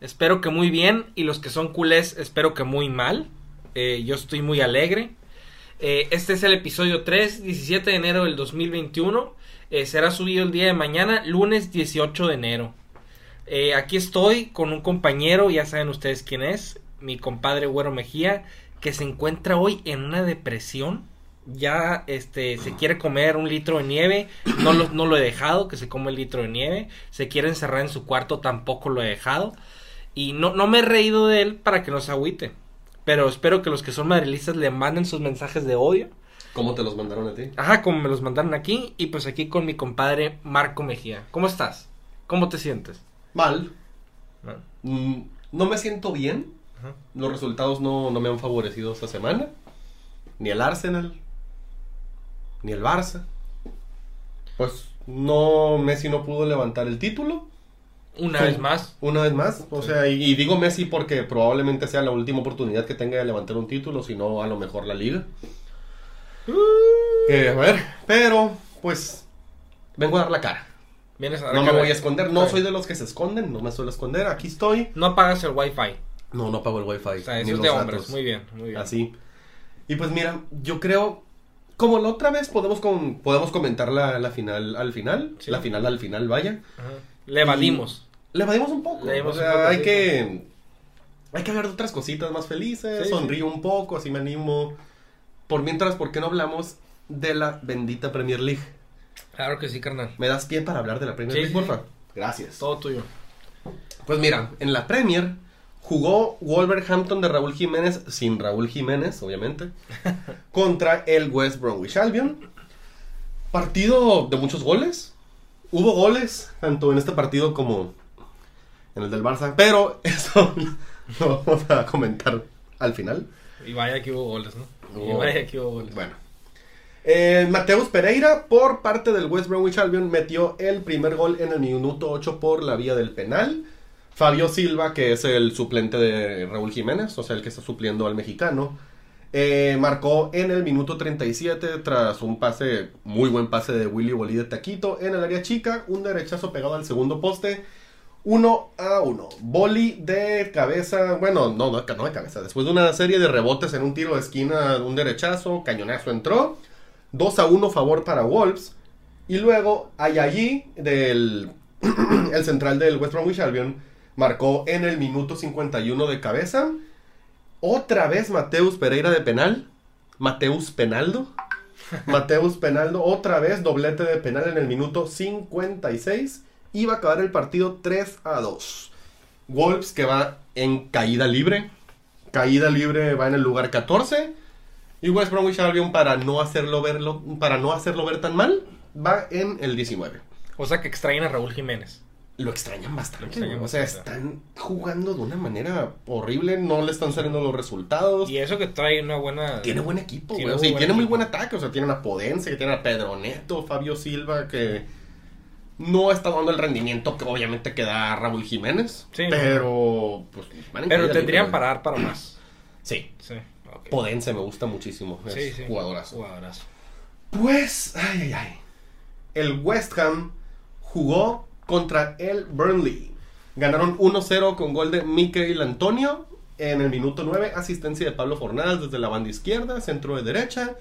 Espero que muy bien y los que son culés espero que muy mal. Eh, yo estoy muy alegre. Eh, este es el episodio 3, 17 de enero del 2021. Eh, será subido el día de mañana, lunes 18 de enero. Eh, aquí estoy con un compañero, ya saben ustedes quién es, mi compadre Güero Mejía, que se encuentra hoy en una depresión. Ya este se quiere comer un litro de nieve, no lo, no lo he dejado, que se come el litro de nieve. Se quiere encerrar en su cuarto, tampoco lo he dejado. Y no, no me he reído de él para que no se agüite. Pero espero que los que son madrilistas le manden sus mensajes de odio. ¿Cómo te los mandaron a ti? Ajá, como me los mandaron aquí. Y pues aquí con mi compadre Marco Mejía. ¿Cómo estás? ¿Cómo te sientes? Mal. ¿No? Mm, No me siento bien. Ajá. Los resultados no, no me han favorecido esta semana. Ni el Arsenal. Ni el Barça. Pues no, Messi no pudo levantar el título. Una Sí. vez más. Una vez más. O Sí. sea, y, y digo Messi porque probablemente sea la última oportunidad que tenga de levantar un título, si no a lo mejor la liga. Eh, a ver, pero pues vengo a dar la cara. Vienes a No me cara. voy a esconder, no soy de los que se esconden, no me suelo esconder, aquí estoy. No apagas el wifi. No, no pago el wifi. O sea, eso es de datos. hombres. Muy bien, muy bien. Así. Y pues mira, yo creo, como la otra vez podemos, con, podemos comentar la, la final al final, Sí. la final al final, vaya. Ajá. Le evadimos. Le evadimos un poco. Le o sea, hay que, hay que hablar de otras cositas más felices, Sí, sonrío un poco, así me animo. Por mientras, ¿por qué no hablamos de la bendita Premier League? Claro que sí, carnal. ¿Me das pie para hablar de la Premier Sí, League, porfa? Gracias. Todo tuyo. Pues mira, en la Premier jugó Wolverhampton de Raúl Jiménez, sin Raúl Jiménez, obviamente, contra el West Bromwich Albion. Partido de muchos goles. Hubo goles, tanto en este partido como en el del Barça, pero eso lo vamos a comentar al final. Y vaya que hubo goles, ¿no? Y vaya que hubo goles. Bueno. Eh, Mateus Pereira, por parte del West Bromwich Albion, metió el primer gol en el minuto 8 por la vía del penal. Fabio Silva, que es el suplente de Raúl Jiménez, o sea, el que está supliendo al mexicano, eh, marcó en el minuto 37 tras un pase, muy buen pase de Willy Bolí de Taquito en el área chica, un derechazo pegado al segundo poste. 1 a 1. Boli de cabeza, bueno, no, no, no de cabeza. Después de una serie de rebotes en un tiro de esquina, un derechazo, cañonazo entró. 2 a 1 favor para Wolves. Y luego Ayayi, del el central del West Bromwich Albion, marcó en el minuto 51 de cabeza. Otra vez Mateus Pereira de penal. Mateus Penaldo. Mateus Penaldo, otra vez doblete de penal en el minuto 56. Iba a acabar el partido 3 a 2. Wolves que va en caída libre. Caída libre va en el lugar 14. Y West Bromwich Albion para no hacerlo verlo, para no hacerlo ver tan mal, va en el 19. O sea que extraen a Raúl Jiménez. Lo extrañan bastante. Lo extrañan o sea, bastante. están jugando de una manera horrible, no le están saliendo los resultados. Y eso que trae una buena. Tiene buen equipo, güey. O muy sea, y buen tiene muy buen ataque. O sea, tiene a Podense, que tiene a Pedro Neto, Fabio Silva, que no está dando el rendimiento que obviamente que da Raúl Jiménez. Sí, pero, pues, van Pero tendrían libre, para más. Sí. Sí. Podense me gusta muchísimo. Es Sí, sí. jugadorazo. Jugadorazo. Pues, ay, ay, ay. El West Ham jugó contra el Burnley. Ganaron 1-0 con gol de Mikel Antonio en el minuto 9. Asistencia de Pablo Fornals desde la banda izquierda, centro de derecha.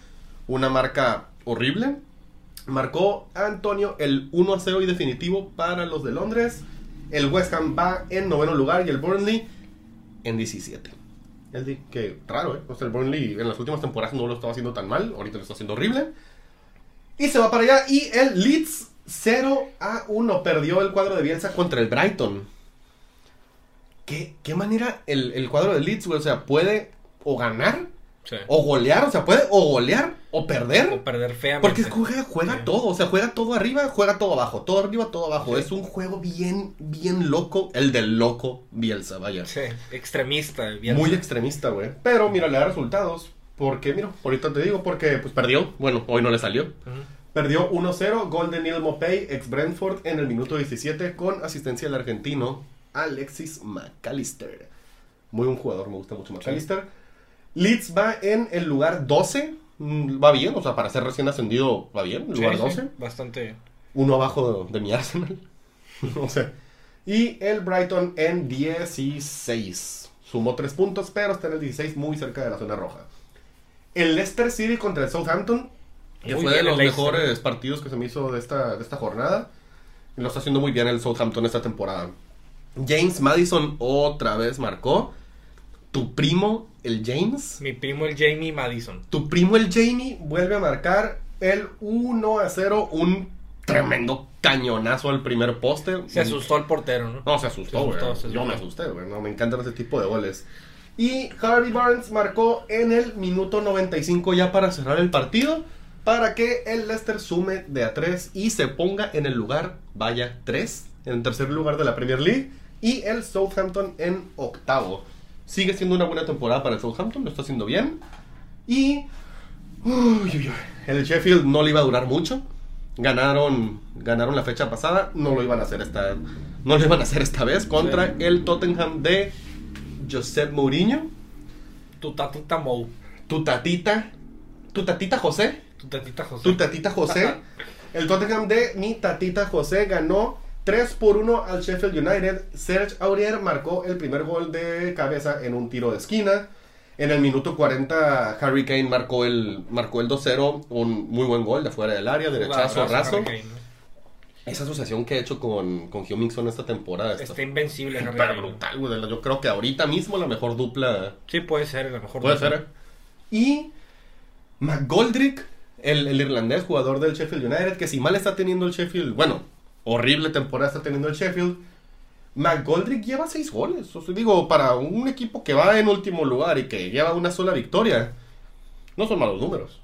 Una marca horrible. Marcó Antonio el 1-0 y definitivo para los de Londres. El West Ham va en noveno lugar y el Burnley en 17. El di- que raro, ¿eh? El Burnley en las últimas temporadas no lo estaba haciendo tan mal. Ahorita lo está haciendo horrible. Y se va para allá. Y el Leeds 0 a 1 perdió el cuadro de Bielsa contra el Brighton. ¿Qué, qué manera el, el cuadro de Leeds? O sea, puede o ganar Sí. O golear, o sea, puede o golear o perder. O perder feamente. Porque juega, juega Sí. todo, o sea, juega todo arriba, juega todo abajo, todo arriba, todo abajo. Sí. Es un juego bien, bien loco, el del loco Bielsa, vaya. Sí, extremista. bien. Muy extremista, güey. Pero mira, le da resultados. Porque, mira, ahorita te digo, porque pues perdió. Bueno, hoy no le salió. Perdió 1-0, gol de Neil Mopey, ex Brentford, en el minuto 17, con asistencia del argentino Alexis McAllister. Muy buen jugador, me gusta mucho McAllister. Leeds va en el lugar 12. mm, Va bien, o sea, para ser recién ascendido, va bien. Lugar sí, 12. bastante. Uno abajo de, de mi Arsenal. o sea. Y el Brighton en 16. Sumó 3 puntos, pero está en el 16, muy cerca de la zona roja. El Leicester City contra el Southampton, que Muy fue de los Leicester. mejores partidos que se me hizo de esta, de esta jornada. Y lo está haciendo muy bien el Southampton esta temporada. James Madison otra vez marcó. Tu primo, el James. Mi primo el Jamie Madison. Tu primo, el Jamie, vuelve a marcar el 1 a 0. Un tremendo cañonazo al primer poste. Se asustó el portero, ¿no? No, se asustó, Se güey. asustó, se Yo me asusté, güey. No, me encantan ese tipo de goles. Y Harvey Barnes marcó en el minuto 95 ya para cerrar el partido. Para que el Leicester sume de a 3 y se ponga en el lugar, vaya, 3. En el tercer lugar de la Premier League. Y el Southampton en octavo. Sigue siendo una buena temporada para el Southampton, lo está haciendo bien. Y. uy, uy, uy, el Sheffield no le iba a durar mucho. Ganaron, ganaron la fecha pasada, no lo iban a hacer esta, no lo iban a hacer esta vez contra Sí. el Tottenham de Josep Mourinho, Tu tatita Mou. tu tatita, tu tatita José, Tu tatita José. tu tatita José. El Tottenham de mi tatita José ganó 3 por 1 al Sheffield United. Serge Aurier marcó el primer gol de cabeza en un tiro de esquina. En el minuto 40 Harry Kane marcó el, marcó el 2-0, un muy buen gol de fuera del área, derechazo, raso. Harry Kane, ¿no? Esa asociación que he hecho con, con Hugh Mixon esta temporada está Está invencible Harry Kane. brutal, güey. Yo creo que ahorita mismo la mejor dupla Sí, puede ser, a lo mejor. puede no. ser. Y McGoldrick, el, el irlandés jugador del Sheffield United, que si mal está teniendo el Sheffield, bueno, horrible temporada está teniendo el Sheffield. McGoldrick lleva seis goles. O sea, digo, para un equipo que va en último lugar y que lleva una sola victoria, no son malos números.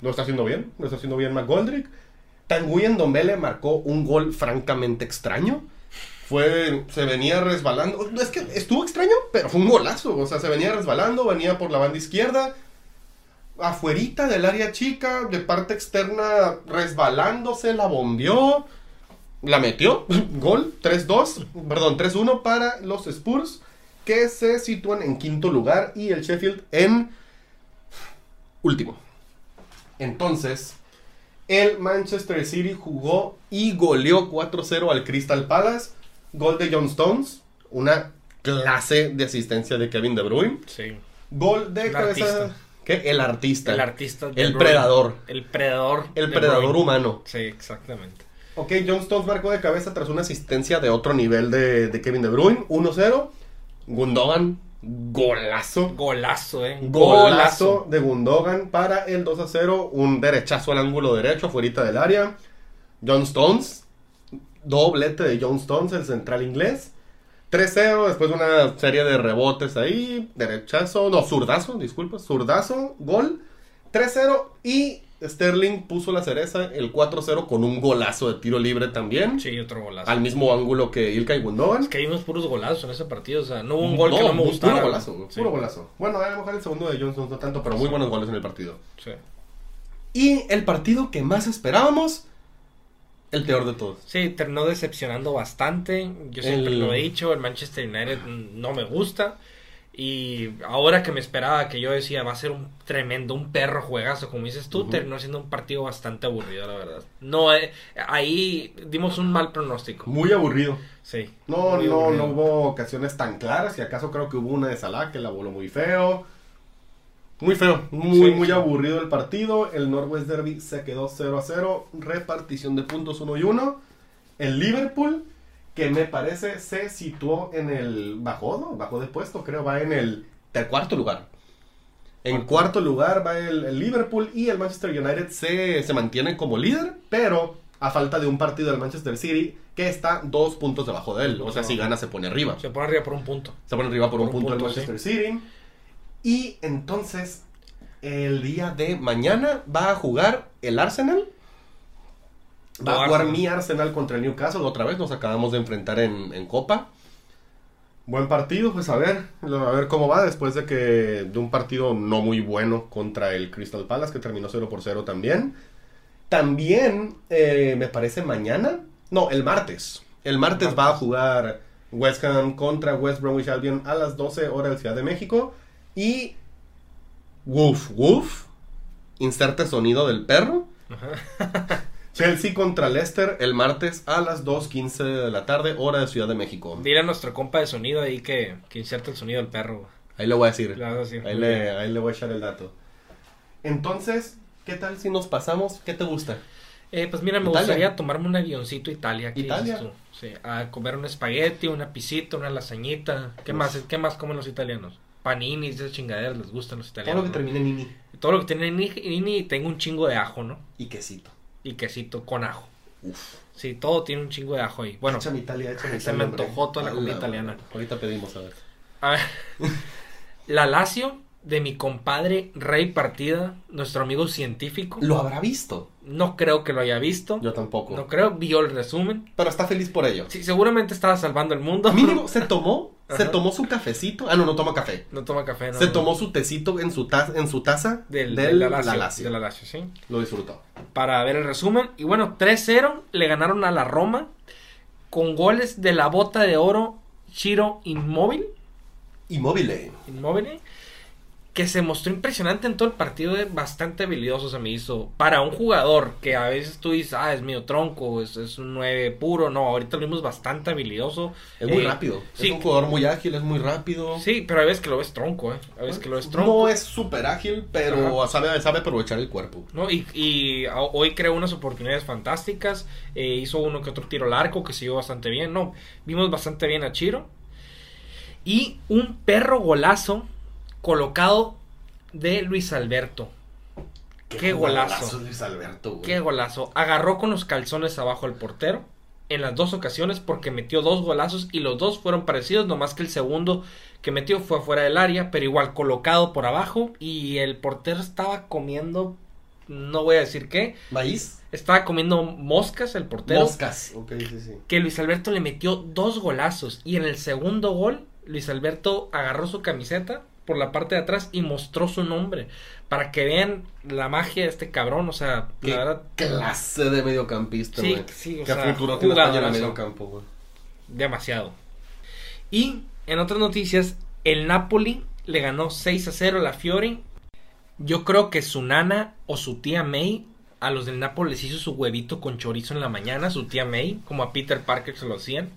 ¿no? Está haciendo bien, lo está haciendo bien McGoldrick. Tanguy Ndombele marcó un gol francamente extraño. Fue, se venía resbalando. Es que estuvo extraño, pero fue un golazo. O sea, se venía resbalando, venía por la banda izquierda. Afuerita del área chica, de parte externa, resbalándose, la bombeó. La metió. Gol 3-2, perdón, 3-1 para los Spurs, que se sitúan en quinto lugar y el Sheffield en último. Entonces, el Manchester City jugó y goleó 4-0 al Crystal Palace. Gol de John Stones, una clase de asistencia de Kevin De Bruyne. Sí. Gol de El cabeza. artista. ¿Qué? El artista. El artista. de El Bruyne. predador. El predador. El predador Bruyne. humano. Sí, exactamente. Ok, John Stones marcó de cabeza tras una asistencia de otro nivel de, de Kevin De Bruyne. 1-0. Gundogan, golazo. Golazo, eh. Golazo de Gundogan para el 2 0. Un derechazo al ángulo derecho, afuera del área. John Stones, doblete de John Stones, el central inglés. 3-0, después de una serie de rebotes ahí. Derechazo, no, zurdazo, disculpa, zurdazo, gol. 3-0 y Sterling puso la cereza, el 4-0 con un golazo de tiro libre también. Sí, otro golazo. Al mismo ángulo que Ilkay Gundogan. Es que hay unos puros golazos en ese partido. O sea, no hubo un gol que no me gustara. Puro golazo, Sí. puro golazo. Bueno, a lo mejor el segundo de Johnson no tanto, pero muy buenos goles en el partido. Sí. Y el partido que más esperábamos, el peor de todos. Sí, terminó decepcionando bastante. Yo siempre El- lo he dicho, el Manchester United no me gusta. Y ahora que me esperaba, que yo decía, va a ser un tremendo, un perro juegazo, como dices tú, Ujú. terminó siendo un partido bastante aburrido, la verdad. No, eh, ahí dimos un mal pronóstico. Muy aburrido. Sí. No, no, aburrido. no hubo ocasiones tan claras. Y acaso creo que hubo una de Salah que la voló muy feo. Muy feo, muy, Sí, muy sí. aburrido el partido. El Northwest Derby se quedó 0 a 0. Repartición de puntos 1 y 1. El Liverpool, que me parece se situó en el. Bajó, ¿no? Bajó de puesto, creo, va en el cuarto lugar. En cuarto lugar va el, el Liverpool y el Manchester United se, se mantiene como líder, pero a falta de un partido del Manchester City que está dos puntos debajo de él. O sea, si gana se pone arriba. Se pone arriba por un punto. Se pone arriba por, un, Por un punto, punto, el Manchester City. Y entonces el día de mañana va a jugar el Arsenal. Va a jugar Arsenal. mi Arsenal contra el Newcastle otra vez. Nos acabamos de enfrentar en, en Copa. Buen partido, pues a ver, a ver cómo va después de que de un partido no muy bueno contra el Crystal Palace que terminó 0 por 0 también. También eh, me parece mañana, no, el martes. El martes va a jugar West Ham contra West Bromwich Albion a las 12 horas de Ciudad de México y woof woof inserte sonido del perro. Chelsea contra Leicester el martes a las 2.15 de la tarde, hora de Ciudad de México. Dile a nuestro compa de sonido ahí que, que inserte el sonido del perro. Ahí le voy a decir. Ahí le, ahí le voy a echar el dato. Entonces, ¿qué tal si nos pasamos? ¿Qué te gusta? Eh, pues mira, me Italia. gustaría tomarme un avioncito a Italia. ¿qué Italia. Sí, a comer un espagueti, una pisita, una lasañita. ¿Qué Uf. más? ¿Qué más comen los italianos? Paninis, esas chingaderas les gustan los Todo italianos. lo que ¿no? termine en Nini. Todo lo que tiene ni, ni tengo un chingo de ajo, ¿no? Y quesito. Y quesito con ajo. Uf. Sí, todo tiene un chingo de ajo ahí. Bueno, échame Italia, échame se Italia, me antojó toda la comida italiana. Ahorita pedimos, a ver. a ver. La Lazio de mi compadre Rey Partida, nuestro amigo científico. ¿Lo habrá visto? No creo que lo haya visto. Yo tampoco. No creo, vio el resumen. Pero está feliz por ello. Sí, seguramente estaba salvando el mundo. Mínimo, se tomó, se tomó su cafecito. Ah, no, no toma café. No toma café, no. se no. tomó su tecito en su taza, en su taza del, del, de la la Lazio, Lazio. de la Lazio, sí. Lo disfrutó. Para ver el resumen. Y bueno, 3-0 le ganaron a la Roma con goles de la bota de oro Chiro Inmóvil. Inmóvil. Inmóvil. Que se mostró impresionante en todo el partido, eh, bastante habilidoso se me hizo. Para un jugador que a veces tú dices, ah, es medio tronco, es, es un 9 puro. No, ahorita lo vimos bastante habilidoso. Es muy Eh, rápido. sí. Es un jugador muy ágil, es muy rápido. Sí, pero a veces que lo ves tronco, eh. A veces que lo ves tronco. No es súper ágil, pero sabe, sabe aprovechar el cuerpo. ¿no? Y, hoy creó unas oportunidades fantásticas. eh, hizo uno que otro tiro al arco que vio bastante bien. No, vimos bastante bien a Chiro. Y un perro golazo colocado de Luis Alberto. Qué golazo. Luis Alberto, güey. Qué golazo. Agarró con los calzones abajo el portero. En las dos ocasiones porque metió dos golazos y los dos fueron parecidos, nomás que el segundo que metió fue fuera del área, pero igual colocado por abajo y el portero estaba comiendo, no voy a decir qué, ¿Maíz? estaba comiendo moscas el portero, Moscas. Ok, sí, sí. que Luis Alberto le metió dos golazos y en el segundo gol Luis Alberto agarró su camiseta por la parte de atrás y mostró su nombre para que vean la magia de este cabrón, o sea, Qué la verdad clase de mediocampista, Sí, güey. sí, o Qué sea, futuro tiene España en el jugadorazo. mediocampo, güey. demasiado. Y en otras noticias, el Napoli le ganó 6 a 0 a la Fiore. Yo creo que su nana o su tía May a los del Napoli les hizo su huevito con chorizo en la mañana, su tía May, como a Peter Parker se lo hacían.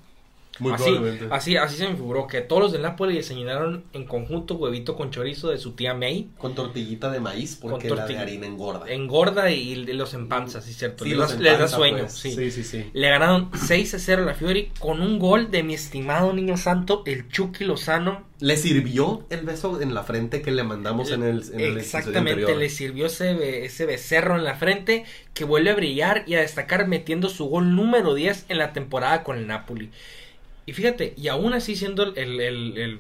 Muy así, probablemente. así, así se me figuró que todos los del Napoli desayunaron en conjunto huevito con chorizo de su tía May. Con tortillita de maíz, porque Con la de harina engorda. Engorda y los empanza, sí, cierto. Sí, les, los da- les da empanza, sueño, pues. sí. Sí, sí, sí. Le ganaron 6 a 0 a la Fiori con un gol de mi estimado niño santo, el Chucky Lozano. Le sirvió el beso en la frente que le mandamos en el, en el episodio Exactamente, le sirvió ese, ese becerro en la frente que vuelve a brillar y a destacar metiendo su gol número 10 en la temporada con el Napoli. Y fíjate, y aún así siendo el, el, el- el-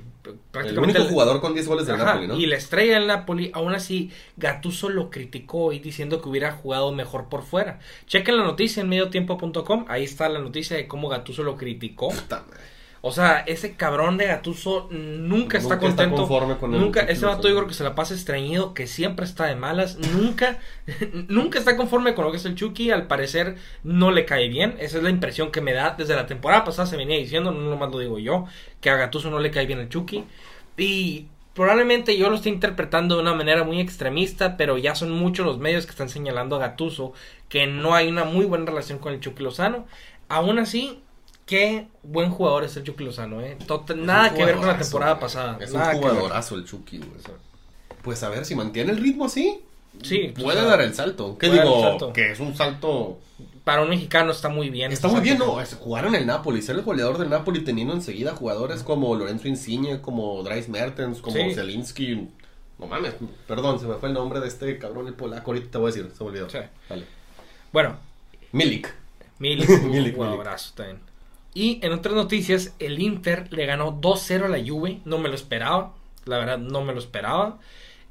prácticamente único jugador con 10 goles del Ajá, Napoli, ¿no? Y la estrella del Napoli, aún así, Gattuso lo criticó y diciendo que hubiera jugado mejor por fuera. Chequen la noticia en mediotiempo.com, ahí está la noticia de cómo Gattuso lo criticó. Puta madre. O sea, ese cabrón de Gattuso nunca está Nunca está contento. conforme con el nunca, ese vato yo creo que se la pasa estreñido, que siempre está de malas. Nunca, nunca está conforme con lo que es el Chucky. Al parecer no le cae bien. Esa es la impresión que me da. Desde la temporada pasada se venía diciendo, no nomás lo digo yo, que a Gattuso no le cae bien el Chucky. Y probablemente yo lo estoy interpretando de una manera muy extremista, pero ya son muchos los medios que están señalando a Gattuso que no hay una muy buena relación con el Chucky Lozano. Aún así, qué buen jugador es el Chucky Lozano, ¿eh? Tot- nada que ver con la temporada pasada. Es un jugadorazo el Chucky, güey. Pues a ver si mantiene el ritmo así. Sí, Puede o sea, dar el salto. ¿Qué puede digo? salto. Que es un salto. Para un mexicano está muy bien. Está muy bien. ¿no? Jugar en el Napoli, ser el goleador del Napoli teniendo enseguida jugadores como Lorenzo Insigne, como Dries Mertens, como Sí. Zelinski. No mames, perdón, se me fue el nombre de este cabrón, el polaco. Ahorita te voy a decir, se me olvidó. Sí. Vale. Bueno, Milik. Milik, Milik, un abrazo también. Y en otras noticias, el Inter le ganó 2-0 a la Juve. No me lo esperaba. La verdad, no me lo esperaba.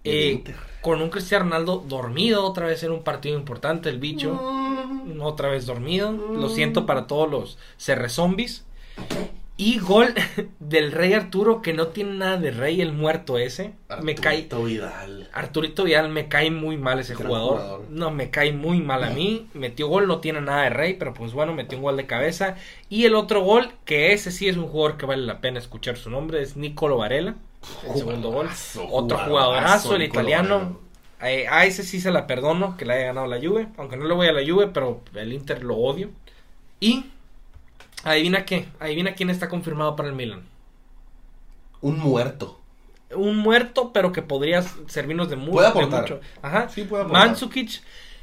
Eh, con un Cristiano Ronaldo dormido otra vez en un partido importante, el bicho. Mm, Otra vez dormido. Lo siento para todos los CR zombies. Y gol del Rey Arturo, que no tiene nada de Rey, el muerto ese. Me cae. Arturito Vidal. Arturito Vidal me cae muy mal ese jugador. jugador. No, me cae muy mal a mí. Metió gol, no tiene nada de rey, pero pues bueno, metió un gol de cabeza. Y el otro gol, que ese sí es un jugador que vale la pena escuchar su nombre, es Nicolo Varela. El segundo gol. Otro jugadorazo, el italiano. Varela. Eh, a ese sí se la perdono, que le haya ganado la Juve. Aunque no le voy a la Juve, pero el Inter lo odio. Y adivina qué, adivina quién está confirmado para el Milan. Un muerto. un muerto, pero que podría servirnos de, mu- Puede de aportar. mucho. Ajá. Sí, puede aportar. Mandzukic,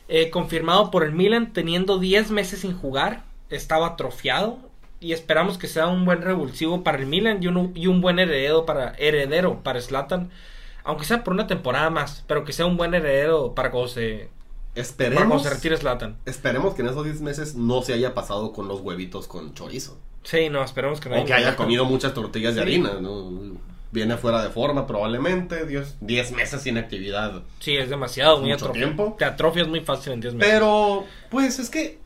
eh, confirmado por el Milan, teniendo 10 meses sin jugar, estaba atrofiado. Y esperamos que sea un buen revulsivo para el Milan y un, y un buen heredero para, heredero para Zlatan. Aunque sea por una temporada más, pero que sea un buen heredero para cuando se, cuando Esperemos, se retire Zlatan. esperemos que en esos 10 meses no se haya pasado con los huevitos con chorizo. Sí, no, esperemos que no O que haya comido muchas tortillas de Sí. harina. ¿no? Viene fuera de forma probablemente. Dios, 10 meses sin actividad. Sí, es demasiado, muy Mucho tiempo. Te atrofias muy fácil en 10 meses. Pero, pues es que.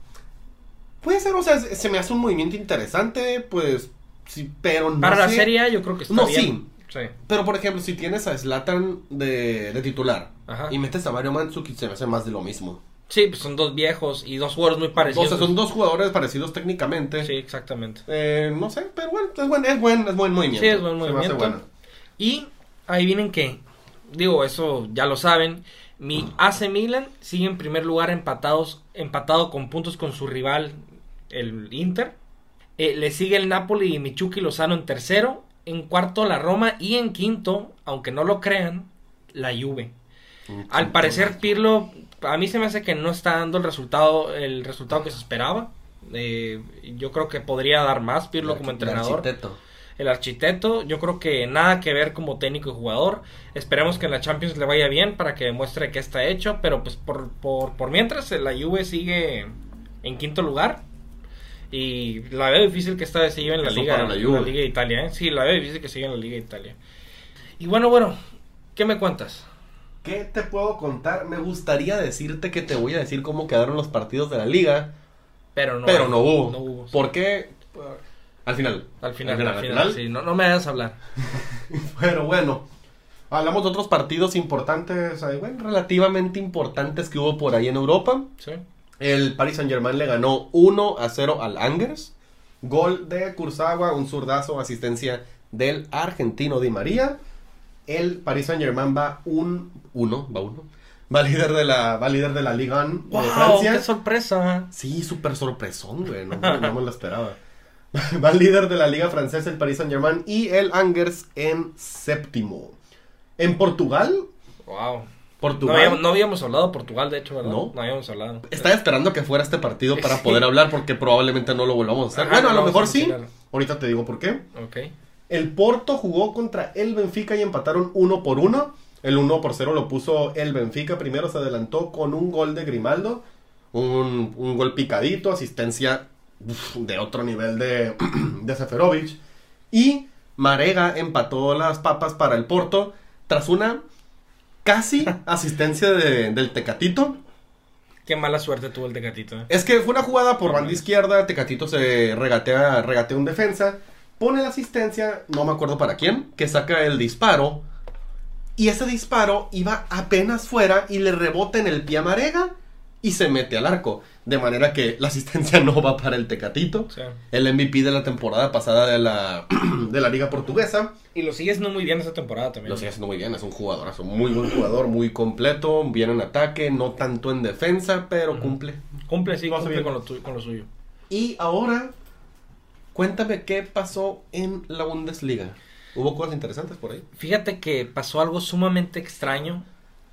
Puede ser, o sea, se me hace un movimiento interesante, pues. Sí, pero no. para la Serie yo creo que está No, bien. Sí. Pero por ejemplo, si tienes a Slatan de, de titular Ajá. y metes a Mario Mandzukic, se me hace más de lo mismo. Sí, pues son dos viejos y dos jugadores muy parecidos. O sea, son dos jugadores parecidos técnicamente. Sí, exactamente. Eh, no sé, pero bueno, es buen, es buen, es buen movimiento. Sí, es buen Se me hace movimiento. bueno. Y adivinen qué. Digo, eso ya lo saben. Mi AC Milan sigue en primer lugar empatados, empatado con puntos con su rival, el Inter. Eh, le sigue el Napoli y Michuki Lozano en tercero. En cuarto la Roma y en quinto, aunque no lo crean, la Juve. Al parecer Pirlo, a mí se me hace que no está dando el resultado, el resultado que se esperaba. Eh, yo creo que podría dar más Pirlo como El entrenador. arquitecto. El arquitecto, yo creo que nada que ver como técnico y jugador. Esperemos que en la Champions le vaya bien para que demuestre que está hecho. Pero pues por, por, por mientras la Juve sigue en quinto lugar. Y la veo difícil que esta vez se lleve en la Eso Liga, la en Juve. Liga de Italia. ¿eh? Sí, la veo difícil que se lleve en la Liga de Italia. Y bueno, bueno, ¿qué me cuentas? ¿Qué te puedo contar? Me gustaría decirte que te voy a decir cómo quedaron los partidos de la liga, Pero no, pero no hubo. No hubo. ¿Por qué? Al final. Al final, al final, sí, no, no me hagas hablar. Pero bueno, hablamos de otros partidos importantes, eh, bueno, relativamente importantes que hubo por ahí en Europa. Sí. El Paris Saint Germain le ganó 1 a 0 al Angers. Gol de Kurzawa, un zurdazo, asistencia del argentino Di María. El Paris Saint Germain va un 1, va uno. Va líder de la, va líder de la Liga 1 ¡Wow! de Francia. ¡Qué sorpresa! Sí, súper sorpresón, güey. No, no me lo esperaba. Va líder de la liga francesa el Paris Saint Germain y el Angers en séptimo. En Portugal, ¡Wow! No Portugal. habíamos, no habíamos hablado de Portugal, de hecho, ¿verdad? No. No habíamos hablado. Estaba esperando que fuera este partido para poder hablar porque probablemente no lo volvamos a hacer. Ajá, bueno, a lo mejor sí. Ahorita te digo por qué. Ok. El Porto jugó contra el Benfica y empataron uno por uno. El 1 por 0 lo puso el Benfica. Primero se adelantó con un gol de Grimaldo. Un, un gol picadito, asistencia uf, de otro nivel de, de Seferovic. Y Marega empató las papas para el Porto tras una casi asistencia de- del Tecatito. Qué mala suerte tuvo el Tecatito. ¿eh? Es que fue una jugada por banda izquierda, Tecatito se regatea, regatea un defensa, pone la asistencia, no me acuerdo para quién, que saca el disparo. Y ese disparo iba apenas fuera y le rebota en el pie a Marega y se mete al arco. De manera que la asistencia no va para el Tecatito. El MVP de la temporada pasada de la, de la Liga Portuguesa. y lo sigue haciendo muy bien esta temporada también. Lo sigue haciendo muy bien, es un jugadorazo, muy buen jugador, muy completo, bien en ataque, no tanto en defensa, pero cumple. Cumple, sí, cumple bien. con lo, con lo suyo. Y ahora, cuéntame qué pasó en la Bundesliga. ¿Hubo cosas interesantes por ahí? Fíjate que pasó algo sumamente extraño.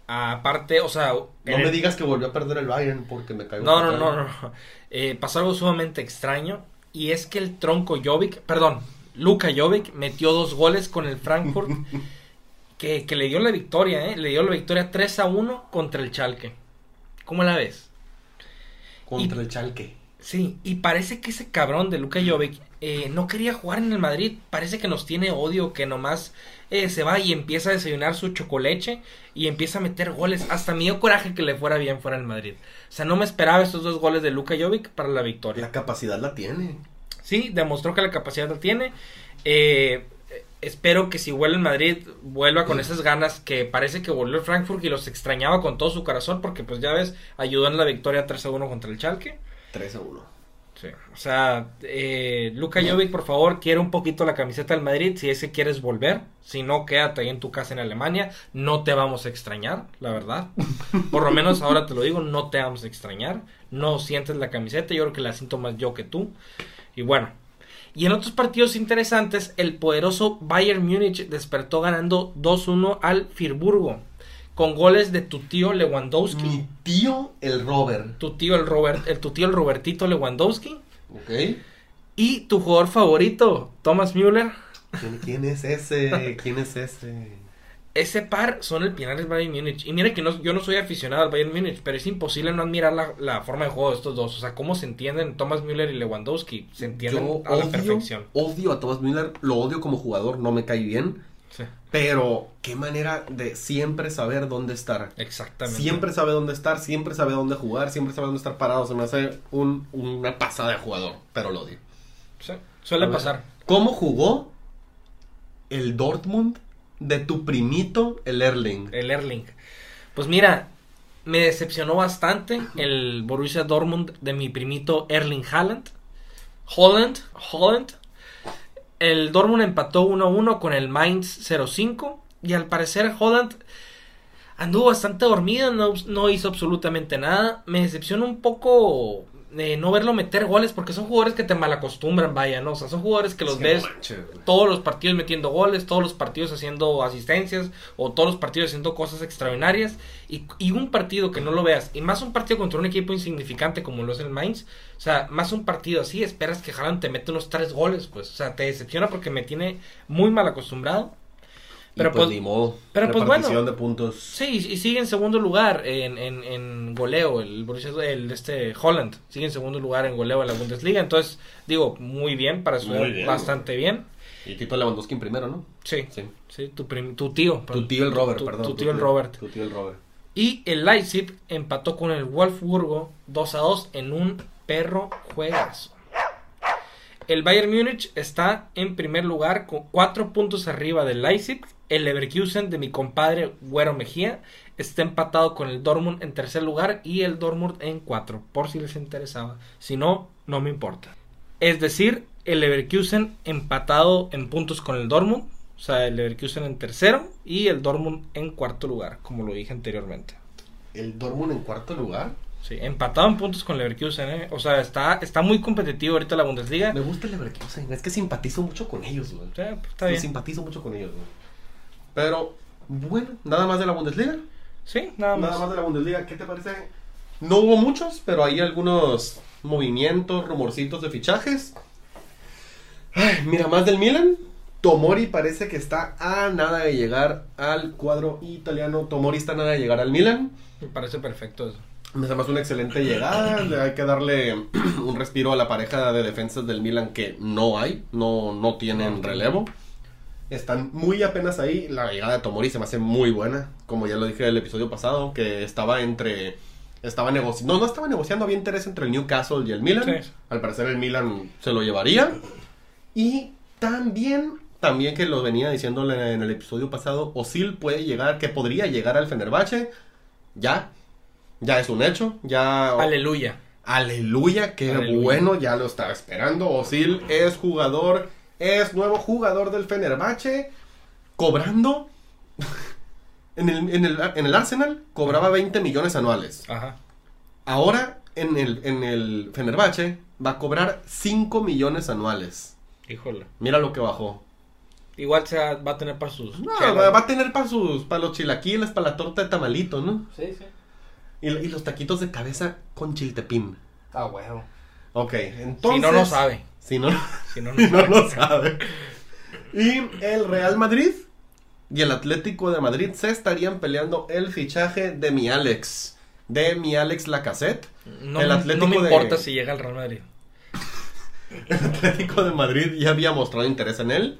Aparte, o sea... No me el- digas que volvió a perder el Bayern porque me caigo. No, no, no, no. no. Eh, pasó algo sumamente extraño. Y es que el tronco Jovic, perdón, Luka Jovic metió dos goles con el Frankfurt. que, que le dio la victoria, ¿eh? Le dio la victoria 3 a 1 contra el Schalke. ¿Cómo la ves? Contra Y- el Chalque. Sí, y parece que ese cabrón de Luka Jovic eh, no quería jugar en el Madrid. Parece que nos tiene odio, que nomás eh, se va y empieza a desayunar su chocoleche y empieza a meter goles. Hasta me dio coraje que le fuera bien fuera el Madrid. O sea, no me esperaba estos dos goles de Luka Jovic para la victoria. La capacidad la tiene. Sí, demostró que la capacidad la tiene. Eh, espero que si vuelve el Madrid vuelva con esas ganas que parece que volvió el Frankfurt y los extrañaba con todo su corazón porque pues ya ves, ayudó en la victoria 3 a 1 contra el Schalke. 3 a 1. Sí, o sea, eh, Luka por favor, quiere un poquito la camiseta del Madrid si es que quieres volver. Si no, quédate ahí en tu casa en Alemania. No te vamos a extrañar, la verdad. Por lo menos ahora te lo digo, no te vamos a extrañar. No sientes la camiseta, yo creo que la siento más yo que tú. Y bueno, y en otros partidos interesantes, el poderoso Bayern Múnich despertó ganando 2-1 al Firburgo. Con goles de tu tío Lewandowski. Mi tío, el Robert. Tu tío el Robert, el tu tío el Robertito Lewandowski. Ok. Y tu jugador favorito, Thomas Müller. ¿Quién, quién es ese? ¿Quién es ese? Ese par son el pilar del Bayern Múnich. Y mira que no, yo no soy aficionado al Bayern Múnich, pero es imposible no admirar la, la forma de juego de estos dos. O sea, cómo se entienden Thomas Müller y Lewandowski. Se entienden Yo a la perfección. odio a Thomas Müller, lo odio como jugador, no me cae bien. Sí, Pero qué manera de siempre saber dónde estar. exactamente. Siempre sabe dónde estar, siempre sabe dónde jugar, siempre sabe dónde estar parado. Se me hace un- una pasada de jugador, pero lo odio. Sí, suele ver, pasar. ¿Cómo jugó el Dortmund de tu primito, el Erling? El Erling. Pues mira, me decepcionó bastante el Borussia Dortmund de mi primito Erling Haaland. Holland, Holland. El Dortmund empató 1-1 con el Mainz 0-5 y al parecer Holland anduvo bastante dormido, no, hizo absolutamente nada. Me decepciona un poco eh, no verlo meter goles porque son jugadores que te malacostumbran, vaya, ¿no? O sea, son jugadores que los ves todos los partidos metiendo goles, todos los partidos haciendo asistencias o todos los partidos haciendo cosas extraordinarias y, y un partido que no lo veas y más un partido contra un equipo insignificante como lo es el Mainz, o sea, más un partido así, esperas que Haaland te mete unos tres goles, pues, o sea, te decepciona porque me tiene muy mal acostumbrado. Pero Y pues, pues- ni modo. pero pues bueno. de puntos. Sí, y sigue en segundo lugar en, en, en goleo, el el este Holland, sigue en segundo lugar en goleo en la Bundesliga, entonces digo, muy bien para su bien. bastante bien. Y Tito Lewandowski en primero, ¿no? Sí, Sí. sí, tu, prim- tu tío. Tu tío el Robert, tu, perdón. Tu tío el Robert. Tu tío el Robert. Y el Leipzig empató con el Wolfsburgo 2 a 2 en un perro juegazo. El Bayern Múnich está en primer lugar con cuatro puntos arriba del Leipzig. El Leverkusen de mi compadre Güero Mejía está empatado con el Dortmund en tercer lugar y el Dortmund en cuatro, por si les interesaba. Si no, no me importa. Es decir, el Leverkusen empatado en puntos con el Dortmund. O sea, el Leverkusen en tercero y el Dortmund en cuarto lugar, como lo dije anteriormente. ¿El Dortmund en cuarto lugar? Sí, empatado en puntos con Leverkusen, ¿eh? O sea, está, está muy competitivo ahorita la Bundesliga. Me gusta el Leverkusen. Es que simpatizo mucho con ellos, güey. Sí, pues, está bien. Simpatizo mucho con ellos, güey. Pero, bueno, nada más de la Bundesliga. Sí, nada más. Nada más de la Bundesliga. ¿Qué te parece? No hubo muchos, pero hay algunos movimientos, rumorcitos de fichajes. Ay, mira, más del Milan. Tomori parece que está a nada de llegar al cuadro italiano. Tomori está a nada de llegar al Milan. Me parece perfecto eso. Me hace más una excelente llegada. Le hay que darle un respiro a la pareja de defensas del Milan que no hay. No, no tienen relevo. Están muy apenas ahí. La llegada de Tomori se me hace muy buena. Como ya lo dije en el episodio pasado, que estaba entre. Estaba negociando. No, no estaba negociando. Había interés entre el Newcastle y el Milan. Sí. Al parecer el Milan se lo llevaría. Y también, también que lo venía diciéndole en el episodio pasado, Osil puede llegar, que podría llegar al Fenerbahce. Ya. Ya es un hecho. Ya. Aleluya. Aleluya, qué Aleluya. bueno, ya lo estaba esperando. Osil es jugador, es nuevo jugador del Fenerbahce, cobrando en el, en el, en el Arsenal, cobraba 20 millones anuales. Ajá. Ahora en el, en el Fenerbahce va a cobrar 5 millones anuales. Híjole. Mira lo que bajó. Igual se va va a tener para sus. No, va, va a tener para sus, para los chilaquiles, para la torta de tamalito, ¿no? Sí, sí. Y, y los taquitos de cabeza con chiltepín. Ah, huevo. Ok, entonces... Si no, no sabe. Si no, Si no, lo sabe. Y el Real Madrid y el Atlético de Madrid se estarían peleando el fichaje de mi Alex. De mi Alex Lacazette. No, El Atlético no me de- importa si llega al Real Madrid. el Atlético de Madrid ya había mostrado interés en él.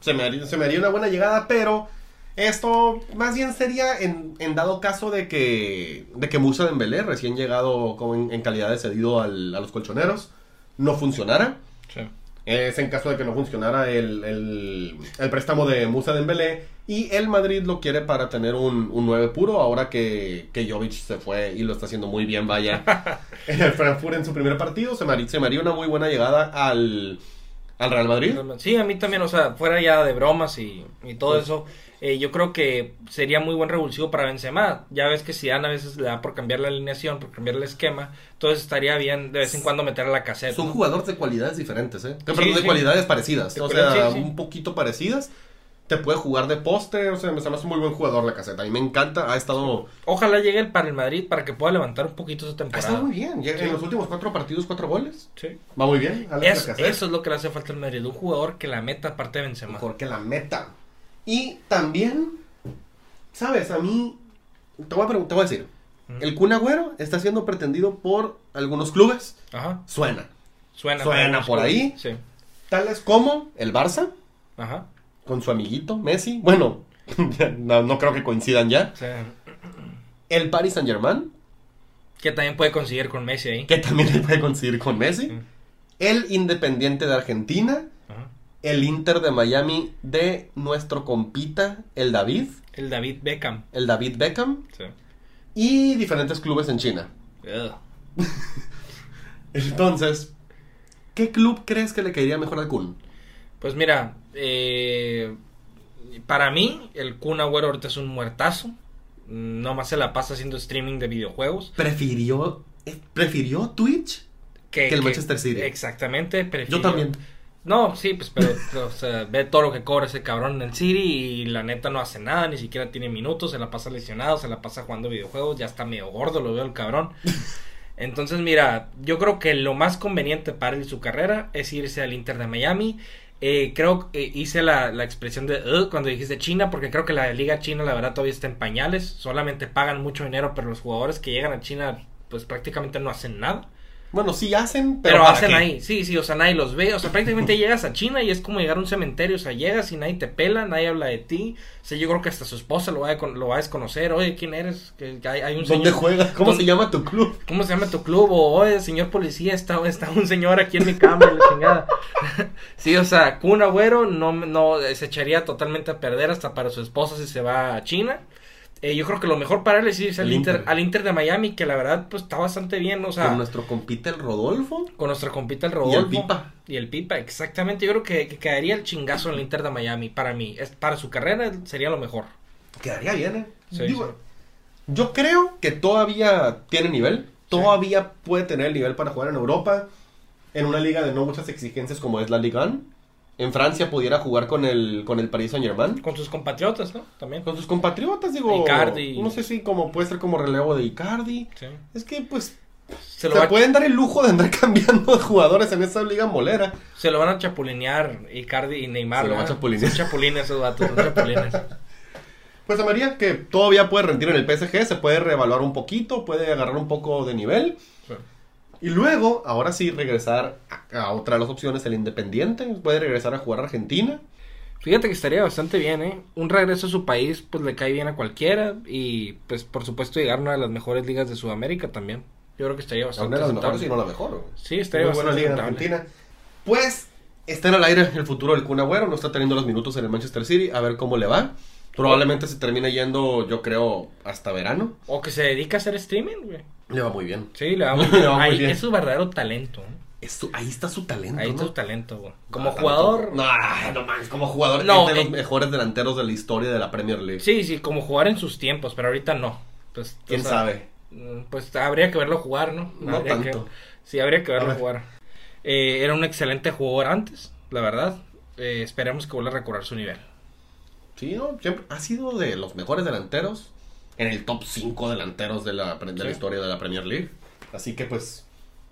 Se me haría, se me haría una buena llegada, pero esto más bien sería en, en dado caso de que, de que Musa Dembélé, recién llegado como en, en calidad de cedido al- a los colchoneros, no funcionara. Sí. Es en caso de que no funcionara el, el, el préstamo de Musa Dembélé y el Madrid lo quiere para tener un, un 9 puro ahora que, que Jovic se fue y lo está haciendo muy bien, vaya. en el Frankfurt en su primer partido se me, se me haría una muy buena llegada al, al Real Madrid. Sí, a mí también, o sea, fuera ya de bromas y, y todo Sí. eso, eh, yo creo que sería muy buen revulsivo para Benzema. Ya ves que Zidane a veces le da por cambiar la alineación, por cambiar el esquema, entonces estaría bien de vez en cuando meter a la caseta. Son jugadores de cualidades diferentes, ¿eh? Sí, de cualidades parecidas. De o sea, sí, un poquito parecidas. Te puede jugar de poste, o sea, me un muy buen jugador la caseta. A mí me encanta, ha estado... Ojalá llegue el para el Madrid para que pueda levantar un poquito Ha temporada. estado muy bien. En los últimos cuatro partidos, cuatro goles. Sí. Va muy bien. Es- eso es lo que le hace falta al Madrid, un jugador que la meta aparte de Benzema. mejor que la meta. Y también, ¿sabes? A mí, te voy a, te voy a decir, el Kun Agüero está siendo pretendido por algunos clubes. Ajá. Suena. Suena. Suena por ahí. Sí. Tales como el Barça, Ajá. con su amiguito Messi. Bueno, no, no creo que coincidan ya. Sea, El Paris Saint Germain, que también puede conseguir con Messi ahí. que también puede conseguir con Messi. El Independiente de Argentina. El Inter de Miami de nuestro compita, el David. El David Beckham. El David Beckham. Sí. Y diferentes clubes en China. Ugh. Entonces, ¿qué club crees que le caería mejor al Kun? Pues mira, eh, para mí el Kun Agüero ahorita es un muertazo. Nomás se la pasa haciendo streaming de videojuegos. Prefirió, eh, prefirió Twitch. Que el Manchester City. Exactamente. Yo prefirió- también. No, sí, pues, pero o sea, ve todo lo que cobra ese cabrón en el City y la neta no hace nada, ni siquiera tiene minutos, se la pasa lesionado, se la pasa jugando videojuegos, ya está medio gordo, lo veo el cabrón. Entonces, mira, yo creo que lo más conveniente para él y su carrera es irse al Inter de Miami. Eh, creo que hice la, la expresión de "Ugh", cuando dijiste China, porque creo que la liga china, la verdad, todavía está en pañales. Solamente pagan mucho dinero, pero los jugadores que llegan a China, pues prácticamente no hacen nada. Bueno, sí hacen, pero, Pero, ¿para hacen qué? ahí, sí, sí, o sea, nadie los ve, o sea, prácticamente llegas a China y es como llegar a un cementerio, o sea, llegas y nadie te pela, nadie habla de ti, o sea, yo creo que hasta su esposa lo va a, lo va a desconocer, oye, ¿quién eres? Que hay, hay un ¿Dónde señor, juegas? ¿Cómo ¿Dónde- se llama tu club? ¿Cómo se llama tu club? O, oye, señor policía, está, está un señor aquí en mi cama, la chingada. sí, o sea, Kun Agüero no, no, se echaría totalmente a perder hasta para su esposa si se va a China. Eh, yo creo que lo mejor para él es irse al Inter, Inter. al Inter de Miami, que la verdad, pues está bastante bien, o sea Con nuestro compita el Rodolfo. con nuestra compita el Y el Rodolfo. Pipa. Y el Pipa, exactamente. Yo creo que, que caería el chingazo en el Inter de Miami para mí. Es, para su carrera sería lo mejor. Quedaría bien, ¿eh? Sí, Digo, sí. Yo creo que todavía tiene nivel. Todavía puede tener el nivel para jugar en Europa. En una liga de no muchas exigencias como es la Liga 1. En Francia pudiera jugar con el, con el Paris Saint Germain. Con sus compatriotas, ¿no? También. Con sus compatriotas, digo. Icardi. No sé si como puede ser como relevo de Icardi. Sí. Es que pues Se lo, pueden dar el lujo de andar cambiando de jugadores en esa liga molera. se lo van a chapulinear Icardi y Neymar. Se lo van a chapulinear. Son chapulines esos vatos, son chapulines. Pues a María que todavía puede rendir en el PSG, se puede reevaluar un poquito, puede agarrar un poco de nivel. Y luego, ahora sí, regresar a, a otra de las opciones, el Independiente. Puede regresar a jugar a Argentina. Fíjate que estaría bastante bien, ¿eh? Un regreso a su país, pues le cae bien a cualquiera. Y, pues, por supuesto, llegar a una de las mejores ligas de Sudamérica también. Yo creo que estaría bastante una de las mejores, si no la mejor. Sí, estaría Muy buena bastante liga en. Argentina. Pues está en el aire el futuro del Kun Agüero. No está teniendo los minutos en el Manchester City. A ver cómo le va. Probablemente se termine yendo, yo creo, hasta verano. O que se dedica a hacer streaming, güey. Le va muy bien. Sí, le va muy bien. va muy Ahí bien. es su verdadero talento. ¿eh? Es su- ahí está su talento. Ahí ¿no? está su talento, güey. Como No, jugador. No, no mames, como jugador No, es de eh. los mejores delanteros de la historia de la Premier League. Sí, sí, como jugar en sus tiempos, pero ahorita no. Pues, ¿Quién sabe? mm, Pues habría que verlo jugar, ¿no? No Habría que- tanto. sí, habría que verlo ver. jugar. Eh, era un excelente jugador antes, la verdad. Eh, esperemos que vuelva a recobrar su nivel. Sí, ¿no? Siempre ha sido de los mejores delanteros. En el top 5 delanteros de la, de la Sí. historia de la Premier League. Así que pues,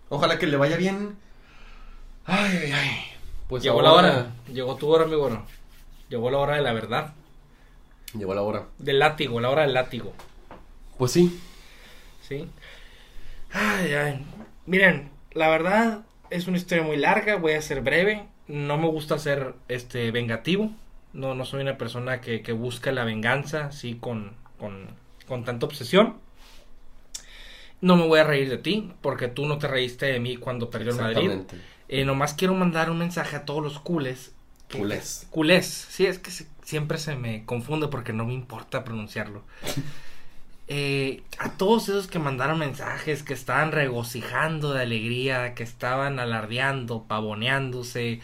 ojalá que le vaya bien. Ay, ay, ay. Pues Llegó ahora- la hora. Llegó tu hora, amigo. ¿no? Llegó la hora de la verdad. Llegó la hora. Del látigo, la hora del látigo. Pues sí. ¿Sí? Ay, ay. Miren, la verdad, es una historia muy larga, voy a ser breve. No me gusta ser este vengativo. No, no soy una persona que, que busca la venganza así con, con, con tanta obsesión. No me voy a reír de ti, porque tú no te reíste de mí cuando perdió el Madrid. Eh, nomás quiero mandar un mensaje a todos los culés. que- Culés. Culés. Sí, es que se- siempre se me confunde porque no me importa pronunciarlo. Eh, a todos esos que mandaron mensajes, que estaban regocijando de alegría, que estaban alardeando, pavoneándose.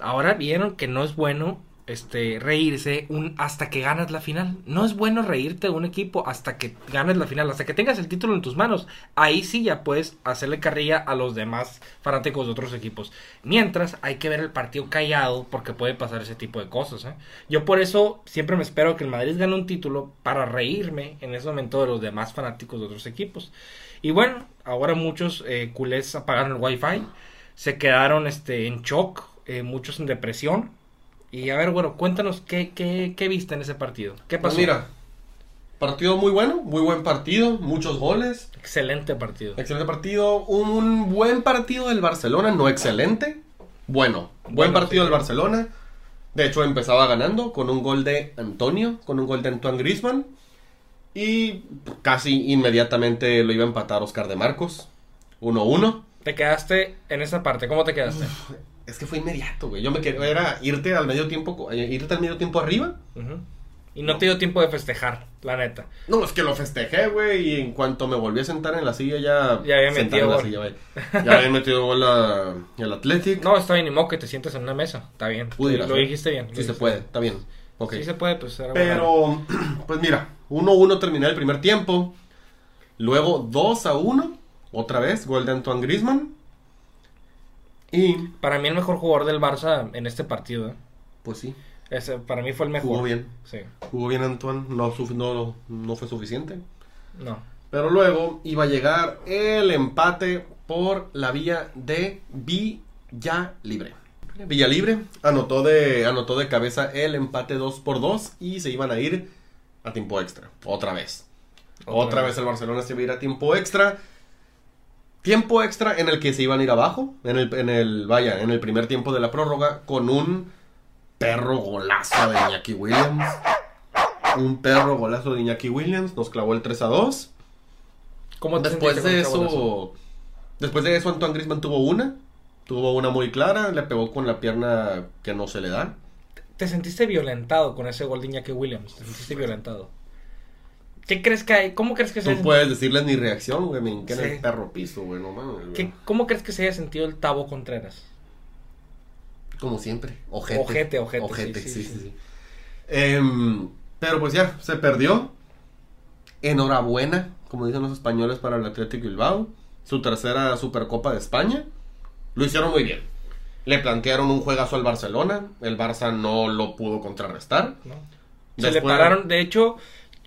Ahora vieron que no es bueno este reírse un hasta que ganas la final. No es bueno reírte de un equipo hasta que ganes la final, hasta que tengas el título en tus manos. Ahí sí ya puedes hacerle carrilla a los demás fanáticos de otros equipos. Mientras hay que ver el partido callado porque puede pasar ese tipo de cosas. ¿eh? Yo por eso siempre me espero que el Madrid gane un título para reírme en ese momento de los demás fanáticos de otros equipos. Y bueno, ahora muchos eh, culés apagaron el wifi, se quedaron este, en shock, eh, muchos en depresión. Y a ver, bueno, cuéntanos qué, qué, qué viste en ese partido. ¿Qué Pues pasó? mira, partido muy bueno, muy buen partido, muchos goles, Excelente partido. excelente partido, un buen partido del Barcelona, no excelente, bueno, buen Bueno, partido sí. del Barcelona. De hecho, empezaba ganando con un gol de Antonio, con un gol de Antoine Griezmann. Y casi inmediatamente lo iba a empatar Oscar de Marcos. 1-1. Te quedaste en esa parte. ¿Cómo te quedaste? Es que fue inmediato, güey. Yo me quedé, era irte al medio tiempo, eh, irte al medio tiempo arriba. Y no te dio tiempo de festejar, la neta. No, es que lo festejé, güey, y en cuanto me volví a sentar en la silla ya... Ya había metido gol. silla. Ya había metido gol a- al Athletic. No, está bien, ni modo que te sientes en una mesa. Está bien. Pudieras, lo ¿no? dijiste bien. lo Sí se puede, está bien. Sí se puede, pues. era bueno. Pero, pues mira, 1-1 terminé el primer tiempo. Luego 2-1, otra vez, gol de Antoine Griezmann. Y, Para mí el mejor jugador del Barça en este partido. ¿eh? pues sí, Ese, para mí fue el mejor. jugó bien. Sí. Jugó bien Antoine, no, no, no fue suficiente. No. Pero luego iba a llegar el empate por la vía de Villa Libre. Villa Libre anotó de, anotó de cabeza el empate 2 por 2 y se iban a ir a tiempo extra. Otra vez. Otra Otra, vez. vez el Barcelona se iba a ir a tiempo extra. Tiempo extra en el que se iban a ir abajo. En el, en el, vaya, en el primer tiempo de la prórroga. Con un perro golazo de Iñaki Williams. Un perro golazo de Iñaki Williams. Nos clavó el 3 a 2. ¿Cómo te Después de golazo? eso. Después de eso, Antoine Griezmann tuvo una. Tuvo una muy clara. Le pegó con la pierna que no se le da. Te sentiste violentado con ese gol de Iñaki Williams. Te sentiste violentado. ¿Qué crees que hay? ¿Cómo crees que se Tú puedes decirles mi reacción, güey. Me hinqué en Sí. el perro piso, güey. No mames, güey. ¿Qué- ¿Cómo crees que se haya sentido el Tabo Contreras? Como siempre. Ojete. Ojete, ojete, Ojete, sí, sí, sí, sí. sí. sí. Em, pero pues ya, se perdió. Enhorabuena, como dicen los españoles, para el Atlético Bilbao. Su tercera Supercopa de España. Lo hicieron muy bien. Le plantearon un juegazo al Barcelona. El Barça no lo pudo contrarrestar. ¿no? Se le Después- pararon, de hecho,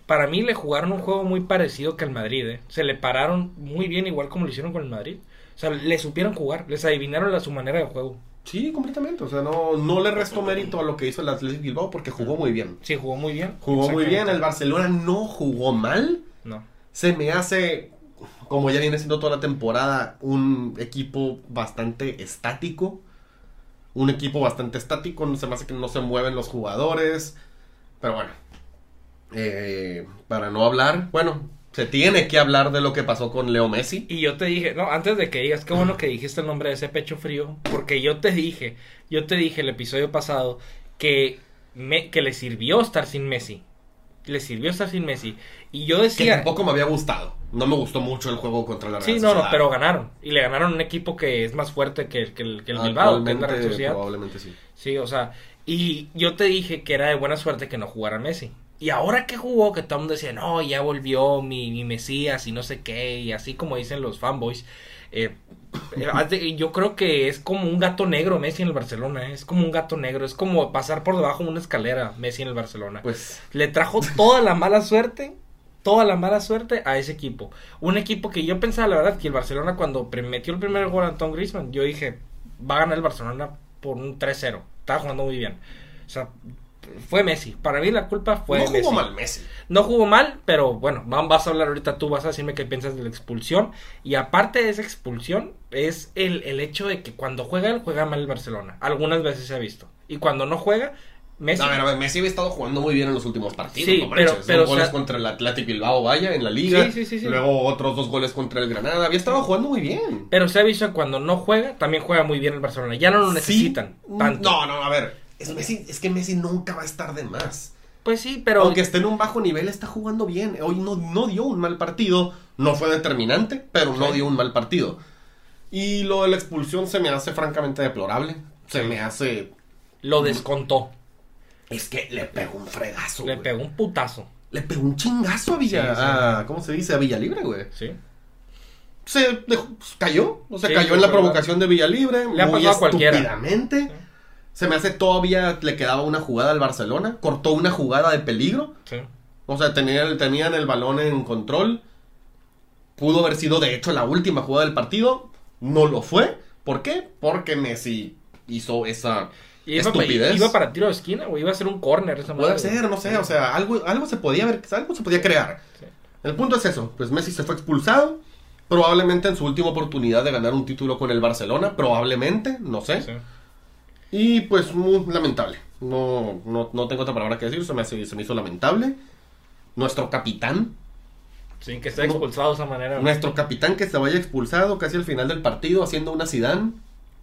para mí le jugaron un juego muy parecido que al Madrid, ¿eh? Se le pararon muy bien, igual como lo hicieron con el Madrid. O sea, le supieron jugar, les adivinaron la, su manera de juego. Sí, completamente. O sea, no, no le resto mérito a lo que hizo el Atlético Bilbao porque jugó muy bien. Sí, jugó muy bien. Jugó muy bien. El. Barcelona no jugó mal. No. Se me hace, como ya viene siendo toda la temporada, un equipo bastante estático. Un equipo bastante estático. No se me hace que no se mueven los jugadores. Pero bueno. Eh, para no hablar, bueno, se tiene que hablar de lo que pasó con Leo Messi. Y yo te dije, no, antes de que digas, qué bueno que dijiste el nombre de ese pecho frío, porque yo te dije, yo te dije el episodio pasado que, me, que le sirvió estar sin Messi. Le sirvió estar sin Messi. Y yo Que decía, tampoco me había gustado. No me gustó mucho el juego contra la Real sí, no, no, pero ganaron. Y le ganaron un equipo que es más fuerte que, que el, que el Bilbao, que es la Real Sociedad. probablemente sí. Sí, o sea, y yo te dije que era de buena suerte que no jugara Messi. Y ahora que jugó, que todo el mundo decía, no, ya volvió mi, mi Mesías y no sé qué, y así como dicen los fanboys. eh, eh, yo creo que es como un gato negro Messi en el Barcelona, eh, es como un gato negro, es como pasar por debajo de una escalera Messi en el Barcelona. Pues Le trajo toda la mala suerte, toda la mala suerte a ese equipo. Un equipo que yo pensaba, la verdad, que el Barcelona cuando metió el primer gol a Anton Griezmann, yo dije, va a ganar el Barcelona por un 3-0. Estaba jugando muy bien. O sea, fue Messi. Para mí la culpa fue no Messi. jugó mal Messi. No jugó mal, pero bueno, va- vas a hablar ahorita tú, vas a decirme qué piensas de la expulsión. Y aparte de esa expulsión, es el, el hecho de que cuando juega él, juega mal el Barcelona. Algunas veces se ha visto. Y cuando no juega, Messi... A ver, a ver, Messi había estado jugando muy bien en los últimos partidos. Sí, no pero- manches, pero, Dos goles o sea- contra el Athletic Bilbao, vaya, en la liga. Sí, sí. Luego otros dos goles contra el Granada. Había estado jugando muy bien. Pero se ha visto que cuando no juega, también juega muy bien el Barcelona. Ya no lo necesitan Sí. tanto. No, no, a ver. Es, Messi, es que Messi nunca va a estar de más. Pues sí, pero... Aunque esté en un bajo nivel, está jugando bien. Hoy no, no dio un mal partido. No fue determinante, pero no Sí. dio un mal partido. Y lo de la expulsión se me hace francamente deplorable. Se me hace. Lo descontó. Es que le pegó un fregazo. Le pegó un putazo. Le pegó un chingazo a Villa. Sí, ¿Cómo se dice? A Villalibre, güey. Sí. Se dejó- pues, cayó. O sea, cayó en la provocación de Villalibre. Le ha muy pasado a cualquiera. Se me hace todavía le quedaba una jugada al Barcelona. Cortó una jugada de peligro. Sí. O sea, tenían, tenían el balón en control. Pudo haber sido, de hecho, la última jugada del partido. No lo fue. ¿Por qué? Porque Messi hizo esa Y estupidez. iba para tiro de esquina, güey. Iba a ser un corner esa Puede madre, ser, no sé. O sea, algo, algo se podía ver, algo se podía crear. Sí. El punto es eso. Pues Messi se fue expulsado. Probablemente en su última oportunidad de ganar un título con el Barcelona. Probablemente, no sé. Sí. Y pues muy lamentable. No, no, no tengo otra palabra que decir. Se me, hace- se me hizo lamentable. Nuestro capitán Sí, que No. expulsado de esa manera. Nuestro capitán que se vaya expulsado casi al final del partido haciendo una Zidane.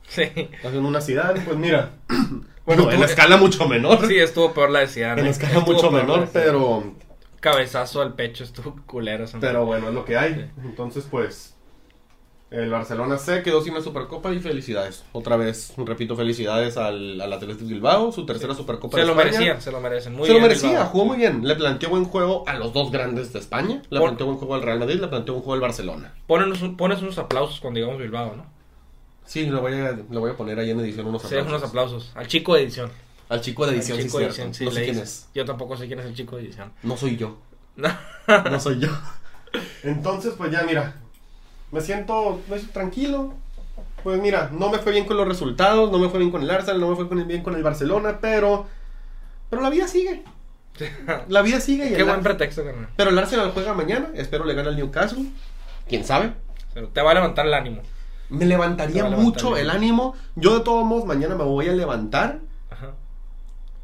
Sí. Haciendo una Zidane, pues mira. Bueno, en escala mucho menor. Sí, estuvo peor la de Zidane, en ¿eh? escala mucho la menor, pero Cabezazo al pecho, estuvo culero pero bueno, es lo que hay. Sí. Entonces, pues el Barcelona se quedó sin la Supercopa y felicidades. Otra vez, repito, felicidades al, al Athletic Bilbao, su tercera Supercopa Se de lo España. merecían, se lo merecen. Muy se bien, lo merecía, Bilbao. jugó muy bien. Le planteó buen juego a los dos grandes de España. Le Por- planteó buen juego al Real Madrid, le planteó buen juego al Barcelona. Ponenos un- pones unos aplausos cuando digamos Bilbao, ¿no? Sí, lo voy a, lo voy a poner ahí en edición unos Sí, aplausos. unos aplausos. Al chico de edición. Al chico de edición, sí, de edición, sí, no sé le quién dices. es. Yo tampoco sé quién es el chico de edición. No soy yo. No soy yo. Entonces, pues ya mira. Me siento, me siento tranquilo. Pues mira, no me fue bien con los resultados, no me fue bien con el Arsenal, no me fue bien con el Barcelona, pero. Pero la vida sigue. La vida sigue y Qué buen pretexto, carnal. Pero el Arsenal juega mañana, espero le gane al Newcastle. ¿Quién sabe? Pero te va a levantar el ánimo. Me levantaría levantar mucho el el ánimo. Yo de todos modos mañana me voy a levantar Ajá.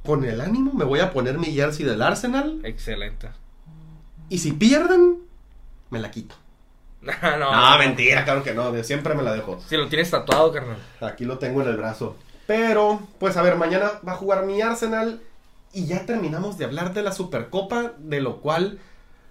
con el ánimo, me voy a poner mi jersey del Arsenal Excelente. y si pierden, me la quito. No, mentira, claro que no, de siempre me la dejo. Si lo tienes tatuado, carnal. Aquí lo tengo en el brazo. Pero, pues a ver, mañana va a jugar mi Arsenal y ya terminamos de hablar de la Supercopa, de lo cual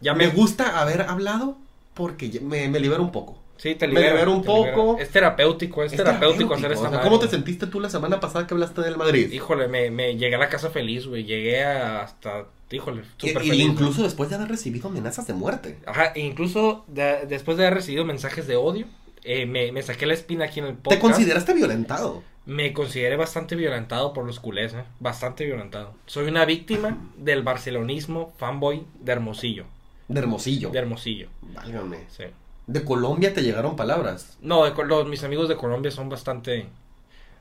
Ya me me gusta haber hablado porque me, me libera un poco. Sí, te me libera. libera un libera. poco. Es terapéutico, es, Es terapéutico, hacer esta o sea, ¿Cómo te sentiste tú la semana pasada que hablaste del Madrid? Híjole, me, me llegué a la casa feliz, güey. Llegué a- hasta. Híjole, súper feliz. incluso después de haber recibido amenazas de muerte. Ajá, e incluso de- después de haber recibido mensajes de odio, eh, me, me saqué la espina aquí en el Te podcast. consideraste violentado. Me consideré bastante violentado por los culés, ¿eh? Bastante violentado. Soy una víctima del barcelonismo fanboy de Hermosillo. De Hermosillo. De Hermosillo, Válgame. sí. De Colombia te llegaron palabras. No, de Col- los, mis amigos de Colombia son bastante,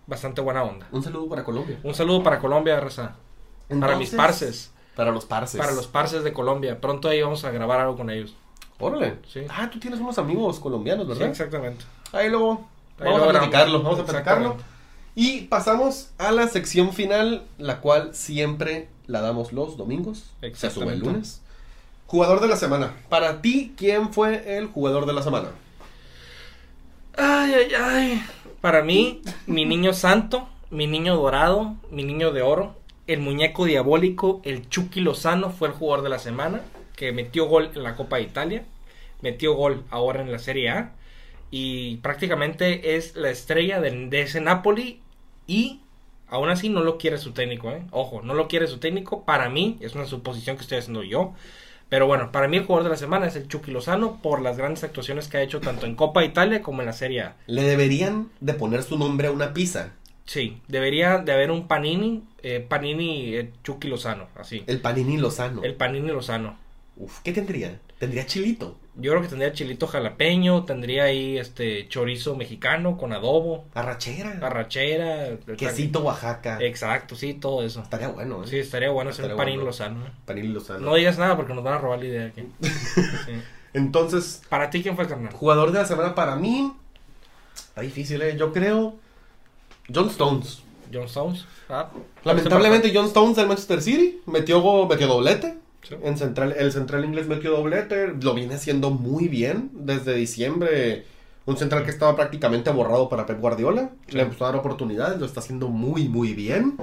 bastante buena onda. Un saludo para Colombia. Un saludo para Colombia, Raza. Para mis parces. Para los parces. Para los parces de Colombia. Pronto ahí vamos a grabar algo con ellos. Órale. Sí. Ah, tú tienes unos amigos colombianos, Sí, ¿verdad? exactamente. Ahí luego Ahí vamos a platicarlo, vamos a platicarlo. Y pasamos a la sección final, la cual siempre la damos los domingos. Se sube el lunes. Jugador de la semana. Para ti, ¿quién fue el jugador de la semana? Ay, ay, ay. Para mí, mi niño santo, mi niño dorado, mi niño de oro, el muñeco diabólico, el Chucky Lozano fue el jugador de la semana, que metió gol en la Copa de Italia, metió gol ahora en la Serie A, y prácticamente es la estrella de, de ese Napoli, y aún así no lo quiere su técnico, ¿eh? Ojo, no lo quiere su técnico, para mí, es una suposición que estoy haciendo yo, pero bueno, para mí el jugador de la semana es el Chucky Lozano por las grandes actuaciones que ha hecho tanto en Copa Italia como en la Serie A. Le deberían de poner su nombre a una pizza. Sí, debería de haber un Panini, eh, Panini eh, Chucky Lozano, así. El Panini Lozano. El Panini Lozano. Uf, ¿qué tendría? Tendría chilito. Yo creo que tendría chilito jalapeño, tendría ahí este chorizo mexicano con adobo, Arrachera. arrachera, Quesito Oaxaca. Exacto, sí, todo eso. Estaría bueno, ¿eh? Sí, estaría bueno hacer Estaría bueno. lozano. ¿eh? Panil Lozano. No digas nada porque nos van a robar la idea aquí. Sí. Entonces, Para ti, ¿quién fue el carnal? jugador de la semana para mí. Está difícil, ¿eh? Yo creo. John Stones. John Stones. Ah, Lamentablemente, John Stones del Manchester City metió, metió doblete. Sí. En central, el central inglés metió doblete. Lo viene haciendo muy bien desde diciembre. Un central que estaba prácticamente borrado para Pep Guardiola. Sí. Le empezó a dar oportunidades. Lo está haciendo muy, muy bien.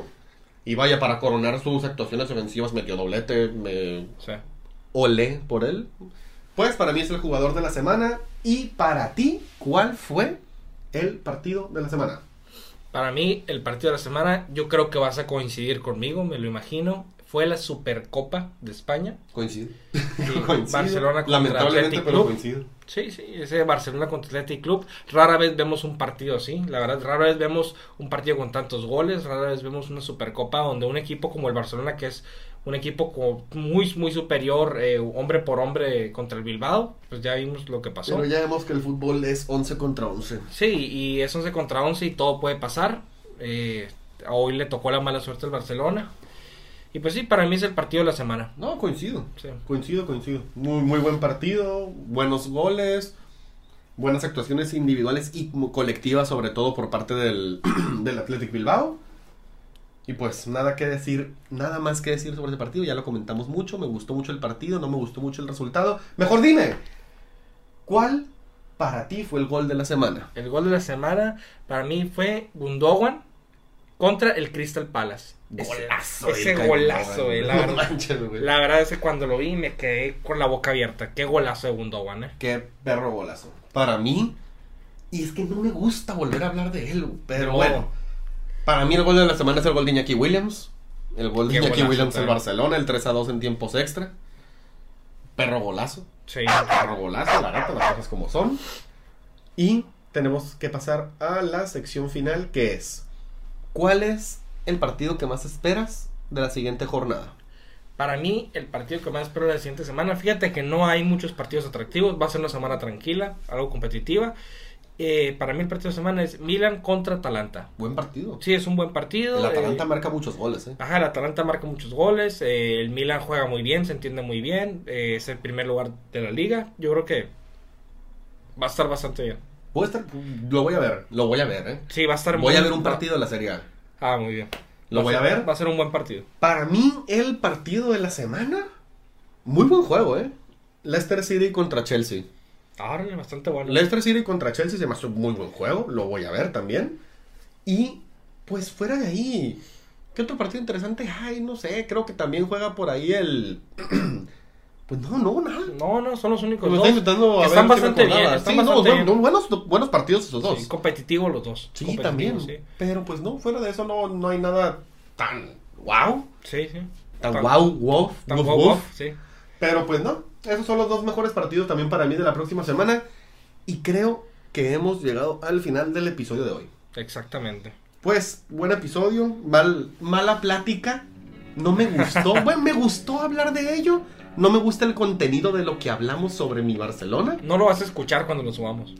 Y vaya, para coronar sus actuaciones ofensivas, metió doblete. Me Sí. olé por él. Pues para mí es el jugador de la semana. Y para ti, ¿cuál fue el partido de la semana? Para mí, el partido de la semana, yo creo que vas a coincidir conmigo, me lo imagino. Fue la Supercopa de España. Coincido. Sí, Coincido. Barcelona contra Lamentablemente, Athletic pero Club. coincido. Sí, sí, ese Barcelona contra Athletic Club. Rara vez vemos un partido así, la verdad, rara vez vemos un partido con tantos goles, rara vez vemos una Supercopa donde un equipo como el Barcelona, que es un equipo co- muy, muy superior, eh, hombre por hombre contra el Bilbao, pues ya vimos lo que pasó. Pero ya vemos que el fútbol es 11 contra 11. Sí, y es 11 contra 11 y todo puede pasar. Eh, hoy le tocó la mala suerte al Barcelona. Y pues sí, para mí es el partido de la semana. No, coincido. Sí. Coincido, coincido. Muy, muy buen partido, buenos goles, buenas actuaciones individuales y colectivas, sobre todo por parte del, del Athletic Bilbao. Y pues nada que decir, nada más que decir sobre ese partido, ya lo comentamos mucho, me gustó mucho el partido, no me gustó mucho el resultado. Mejor dime, ¿cuál para ti fue el gol de la semana? El gol de la semana para mí fue Gundogan contra el Crystal Palace. Golazo. Ese, ese el golazo, Gundogan. eh, la No manches, güey. La verdad es que cuando lo vi me quedé con la boca abierta. Qué golazo de Gundogan, eh. Qué perro golazo. Para mí, y es que no me gusta volver a hablar de él, pero No. bueno. Para mí el gol de la semana es el gol de Iñaki Williams. El gol de Qué Iñaki Williams en. Barcelona, el 3 a 2 en tiempos extra. Perro golazo. Sí. Perro golazo, la neta, las cosas como son. Y tenemos que pasar a la sección final que es ¿Cuál es el partido que más esperas de la siguiente jornada? Para mí, el partido que más espero la siguiente semana, fíjate que no hay muchos partidos atractivos, va a ser una semana tranquila, algo competitiva. Eh, para mí el partido de semana es Milan contra Atalanta. Buen partido. Sí, es un buen partido. El Atalanta eh, marca muchos goles, ¿eh? Ajá, el Atalanta marca muchos goles, eh, el Milan juega muy bien, se entiende muy bien, es el primer lugar de la liga. Yo creo que va a estar bastante bien. A estar- lo voy a ver, lo voy a ver. Sí, va a estar Voy a ver un partido de la Serie A. Ah, muy bien. ¿Lo Va voy a ser- ver? Va a ser un buen partido. Para mí, el partido de la semana. Muy buen juego, ¿eh? Leicester City contra Chelsea. Ahora bastante bueno. Leicester City contra Chelsea se me hace un muy buen juego. Lo voy a ver también. Y, pues fuera de ahí. ¿Qué otro partido interesante hay? No sé. Creo que también juega por ahí el. pues no, no, nada. No, no, son los únicos dos. intentando a Están bastante bien, están Sí, no, bastante bien. buenos, buenos partidos esos dos. Sí, competitivos los dos. Sí, también. Sí, Pero pues no, fuera de eso no, no hay nada tan wow. sí. sí. Tan wow, wow, Tan woof. guau, sí. Pero pues no, esos son los dos mejores partidos también para mí de la próxima semana. Y creo que hemos llegado al final del episodio de hoy. Exactamente. Pues, buen episodio, mal, mala plática. No me gustó. bueno, me gustó hablar de ello. No me gusta el contenido de lo que hablamos sobre mi Barcelona. No lo vas a escuchar cuando lo subamos.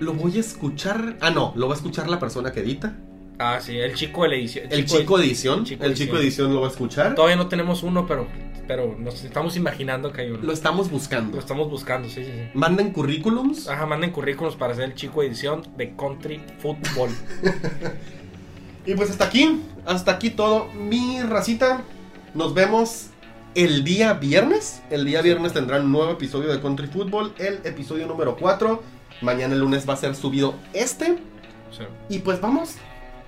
Lo voy a escuchar. Ah, no, lo va a escuchar la persona que edita. Ah, sí, el chico de la edición. El chico edición. el chico El edición. edición lo va a escuchar. Todavía no tenemos uno, pero, pero nos estamos imaginando que hay uno. Lo estamos Lo buscando. estamos buscando, sí, sí, sí. Manden currículums. Ajá, manden currículos para ser el chico edición de Country Football. Y pues hasta aquí, hasta aquí todo. Mi racita, nos vemos el día viernes. El día viernes tendrán un nuevo episodio de Country Football, el episodio número 4. Mañana el lunes va a ser subido este. Sí. Y pues vamos,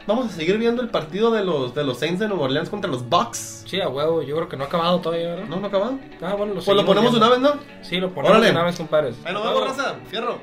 vamos a seguir viendo el partido de los, de los Saints de Nueva Orleans contra los Bucks. Sí, a huevo, yo creo que no ha acabado todavía, ¿verdad? ¿No, no acabado? Ah, bueno, lo Pues lo ponemos viendo. una vez, ¿no? Sí, lo ponemos Órale. una vez, compadres. Ahí nos A vemos, raza. Fierro.